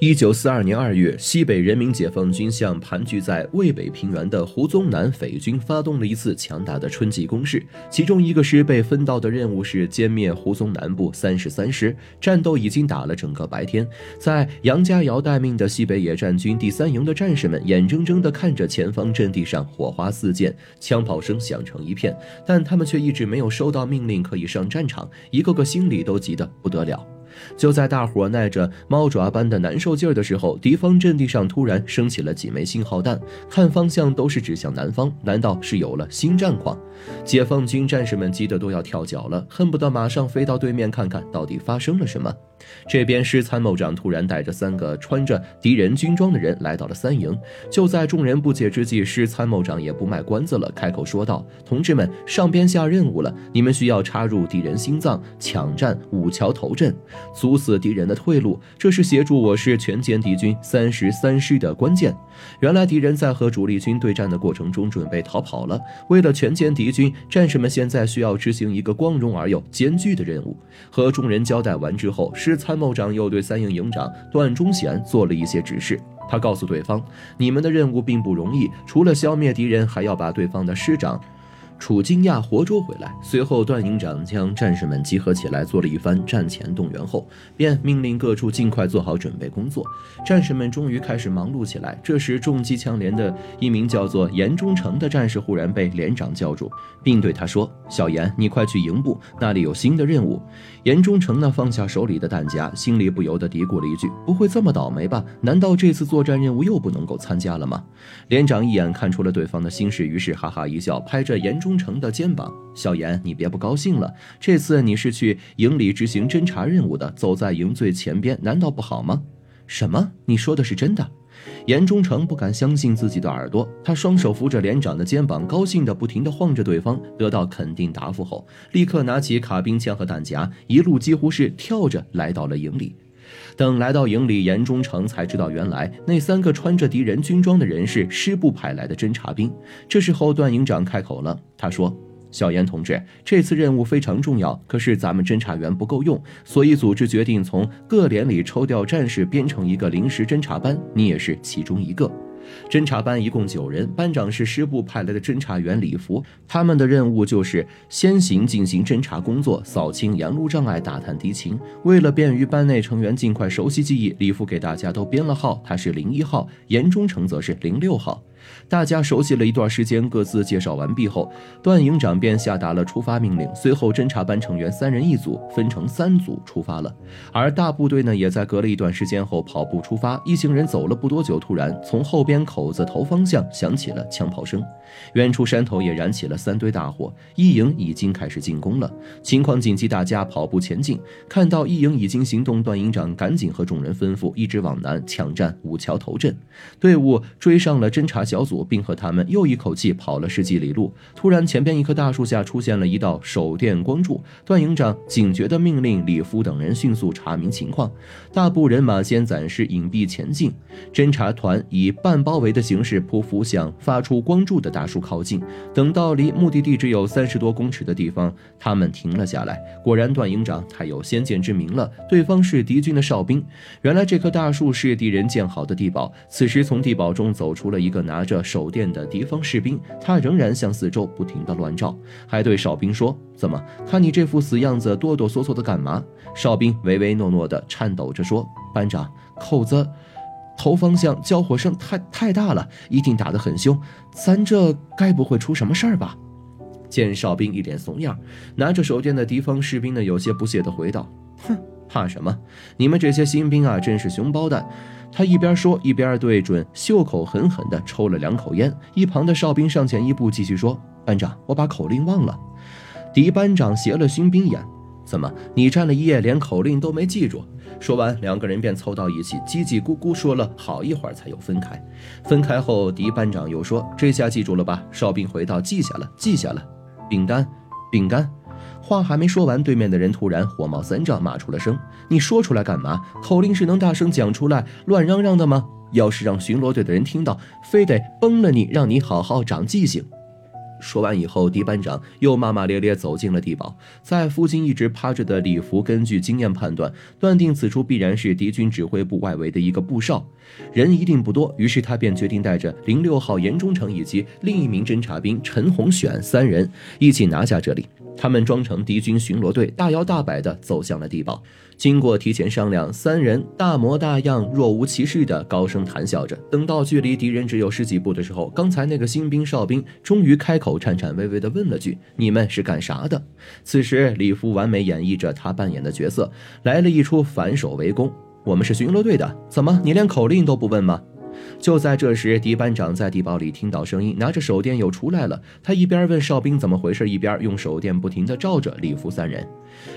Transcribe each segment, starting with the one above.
一九四二年二月，西北人民解放军向盘踞在渭北平原的胡宗南匪军发动了一次强大的春季攻势。其中一个师被分到的任务是歼灭胡宗南部三十三师。战斗已经打了整个白天，在杨家窑待命的西北野战军第三营的战士们眼睁睁地看着前方阵地上火花四溅，枪炮声响成一片，但他们却一直没有收到命令可以上战场，一个个心里都急得不得了。就在大伙耐着猫爪般的难受劲儿的时候，敌方阵地上突然升起了几枚信号弹，看方向都是指向南方。难道是有了新战况？解放军战士们急得都要跳脚了，恨不得马上飞到对面看看到底发生了什么。这边师参谋长突然带着三个穿着敌人军装的人来到了三营。就在众人不解之际，师参谋长也不卖关子了，开口说道：“同志们，上边下任务了，你们需要插入敌人心脏，抢占五桥头阵，阻死敌人的退路。这是协助我师全歼敌军三十三师的关键。原来敌人在和主力军对战的过程中准备逃跑了。为了全歼敌军，战士们现在需要执行一个光荣而又艰巨的任务。”和众人交代完之后，师参谋长又对三营营长段忠贤做了一些指示。他告诉对方：“你们的任务并不容易，除了消灭敌人，还要把对方的师长。”楚金亚活捉回来。随后，段营长将战士们集合起来，做了一番战前动员后，便命令各处尽快做好准备工作。战士们终于开始忙碌起来。这时，重机枪连的一名叫做严忠诚的战士忽然被连长叫住，并对他说：“小严，你快去营部，那里有新的任务。”严忠诚呢，放下手里的弹夹，心里不由得嘀咕了一句：“不会这么倒霉吧？难道这次作战任务又不能够参加了吗？”连长一眼看出了对方的心事，于是哈哈一笑，拍着严忠。忠诚的肩膀，小严，你别不高兴了。这次你是去营里执行侦查任务的，走在营最前边，难道不好吗？什么？你说的是真的？严忠诚不敢相信自己的耳朵，他双手扶着连长的肩膀，高兴的不停的晃着对方。得到肯定答复后，立刻拿起卡宾枪和弹夹，一路几乎是跳着来到了营里。等来到营里，严忠诚才知道，原来那三个穿着敌人军装的人是师部派来的侦察兵。这时候，段营长开口了，他说：“小严同志，这次任务非常重要，可是咱们侦察员不够用，所以组织决定从各连里抽调战士，编成一个临时侦察班，你也是其中一个。”侦察班一共九人，班长是师部派来的侦察员李福。他们的任务就是先行进行侦查工作，扫清沿路障碍，打探敌情。为了便于班内成员尽快熟悉记忆，李福给大家都编了号，他是零一号，严忠诚则是零六号。大家熟悉了一段时间，各自介绍完毕后，段营长便下达了出发命令。随后，侦察班成员三人一组，分成三组出发了。而大部队呢，也在隔了一段时间后跑步出发。一行人走了不多久，突然从后边口子头方向响起了枪炮声，远处山头也燃起了三堆大火。一营已经开始进攻了，情况紧急，大家跑步前进。看到一营已经行动，段营长赶紧和众人吩咐，一直往南抢占五桥头阵。队伍追上了侦察。小小组，并和他们又一口气跑了十几里路。突然，前边一棵大树下出现了一道手电光柱。段营长警觉地命令李夫等人迅速查明情况。大部人马先暂时隐蔽前进，侦察团以半包围的形式匍匐向发出光柱的大树靠近。等到离目的地只有三十多公尺的地方，他们停了下来。果然，段营长太有先见之明了，对方是敌军的哨兵。原来这棵大树是敌人建好的地堡。此时，从地堡中走出了一个拿。拿着手电的敌方士兵，他仍然向四周不停地乱照，还对哨兵说：“怎么看你这副死样子，哆哆嗦嗦的干嘛？”哨兵唯唯诺诺的颤抖着说：“班长，口子头方向交火声太太大了，一定打得很凶，咱这该不会出什么事儿吧？”见哨兵一脸怂样，拿着手电的敌方士兵呢，有些不屑地回道：“哼，怕什么？你们这些新兵啊，真是熊包蛋。”他一边说，一边对准袖口狠狠地抽了两口烟。一旁的哨兵上前一步，继续说：“班长，我把口令忘了。”狄班长斜了新兵眼：“怎么，你站了一夜，连口令都没记住？”说完，两个人便凑到一起，叽叽咕咕说了好一会儿，才又分开。分开后，狄班长又说：“这下记住了吧？”哨兵回道：“记下了，记下了。”饼干，饼干。话还没说完，对面的人突然火冒三丈，骂出了声：“你说出来干嘛？口令是能大声讲出来、乱嚷嚷的吗？要是让巡逻队的人听到，非得崩了你，让你好好长记性。”说完以后，狄班长又骂骂咧咧走进了地堡。在附近一直趴着的李福，根据经验判断，断定此处必然是敌军指挥部外围的一个布哨，人一定不多。于是他便决定带着零六号严忠诚以及另一名侦察兵陈洪选三人一起拿下这里。他们装成敌军巡逻队，大摇大摆地走向了地堡。经过提前商量，三人大模大样、若无其事地高声谈笑着。等到距离敌人只有十几步的时候，刚才那个新兵哨兵终于开口，颤颤巍巍地问了句：“你们是干啥的？”此时，李福完美演绎着他扮演的角色，来了一出反手围攻。我们是巡逻队的，怎么你连口令都不问吗？就在这时，狄班长在地堡里听到声音，拿着手电又出来了。他一边问哨兵怎么回事，一边用手电不停地照着李福三人。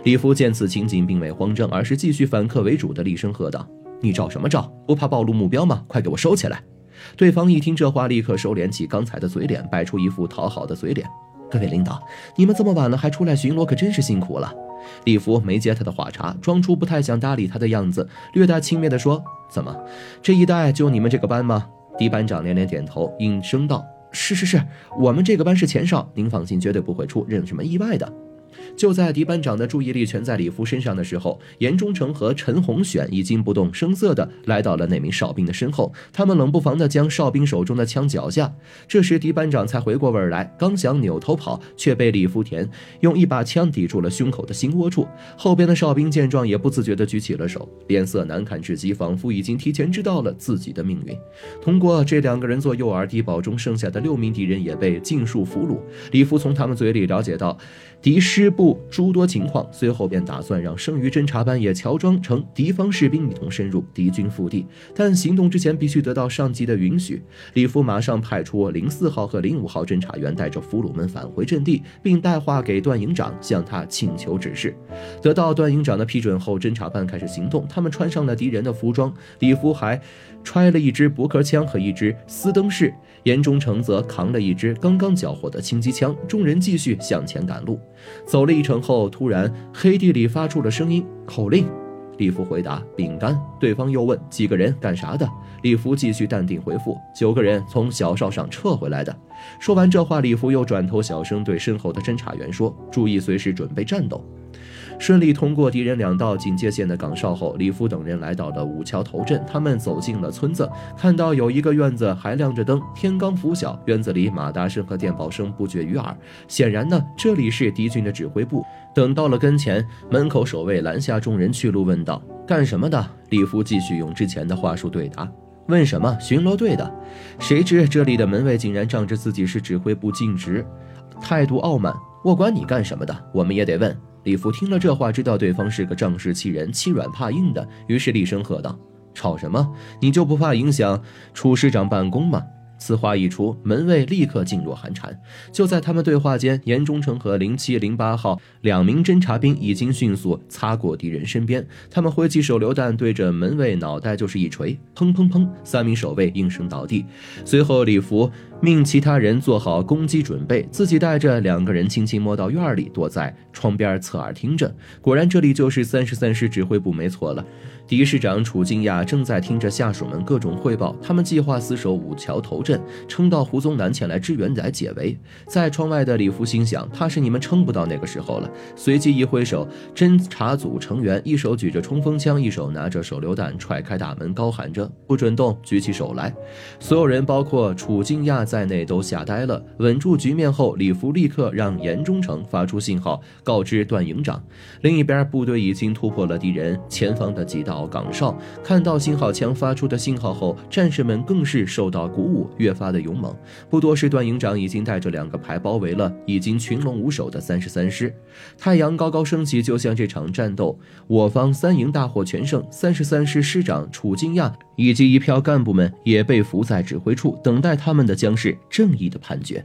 李福见此情景，并未慌张，而是继续反客为主的厉声喝道：“你照什么照？不怕暴露目标吗？快给我收起来！”对方一听这话，立刻收敛起刚才的嘴脸，摆出一副讨好的嘴脸：“各位领导，你们这么晚了还出来巡逻，可真是辛苦了。”李福没接他的话茬，装出不太想搭理他的样子，略带轻蔑地说：“怎么，这一带就你们这个班吗？”狄班长连连点头，应声道：“是是是，我们这个班是前少，您放心，绝对不会出任什么意外的。”就在狄班长的注意力全在李福身上的时候，严忠诚和陈洪选已经不动声色地来到了那名哨兵的身后，他们冷不防地将哨兵手中的枪缴下。这时，狄班长才回过味儿来，刚想扭头跑，却被李福田用一把枪抵住了胸口的心窝处。后边的哨兵见状，也不自觉地举起了手，脸色难看至极，仿佛已经提前知道了自己的命运。通过这两个人做诱饵，地堡中剩下的六名敌人也被尽数俘虏。李福从他们嘴里了解到。敌师部诸多情况，随后便打算让剩余侦察班也乔装成敌方士兵，一同深入敌军腹地。但行动之前必须得到上级的允许。李福马上派出零四号和零五号侦察员，带着俘虏们返回阵地，并带话给段营长，向他请求指示。得到段营长的批准后，侦察班开始行动。他们穿上了敌人的服装，李福还揣了一支驳壳枪和一支斯登式，严忠诚则扛了一支刚刚缴获的轻机枪。众人继续向前赶路。走了一程后，突然黑地里发出了声音：“口令。”李福回答：“饼干。”对方又问：“几个人干啥的？”李福继续淡定回复：“九个人从小哨上撤回来的。”说完这话，李福又转头小声对身后的侦查员说：“注意，随时准备战斗。”顺利通过敌人两道警戒线的岗哨后，李夫等人来到了五桥头镇。他们走进了村子，看到有一个院子还亮着灯，天刚拂晓，院子里马达声和电报声不绝于耳。显然呢，这里是敌军的指挥部。等到了跟前，门口守卫拦下众人去路，问道：“干什么的？”李夫继续用之前的话术对答：“问什么？巡逻队的。”谁知这里的门卫竟然仗着自己是指挥部尽职，态度傲慢：“我管你干什么的，我们也得问。”李福听了这话，知道对方是个仗势欺人、欺软怕硬的，于是厉声喝道：“吵什么？你就不怕影响楚师长办公吗？”此话一出，门卫立刻噤若寒蝉。就在他们对话间，严忠诚和零七零八号两名侦察兵已经迅速擦过敌人身边，他们挥起手榴弹，对着门卫脑袋就是一锤，砰砰砰，三名守卫应声倒地。随后，李福命其他人做好攻击准备，自己带着两个人轻轻摸到院里，躲在窗边侧耳听着。果然，这里就是三十三师指挥部，没错了。敌师长楚静亚正在听着下属们各种汇报，他们计划死守五桥头阵，撑到胡宗南前来支援来解围。在窗外的李福心想，怕是你们撑不到那个时候了。随即一挥手，侦察组成员一手举着冲锋枪，一手拿着手榴弹，踹开大门，高喊着“不准动，举起手来”。所有人，包括楚静亚在内，都吓呆了。稳住局面后，李福立刻让严忠诚发出信号，告知段营长。另一边，部队已经突破了敌人前方的几道。岗哨看到信号枪发出的信号后，战士们更是受到鼓舞，越发的勇猛。不多时，段营长已经带着两个排包围了已经群龙无首的三十三师。太阳高高升起，就像这场战斗，我方三营大获全胜。三十三师师长楚金亚以及一票干部们也被俘在指挥处，等待他们的将是正义的判决。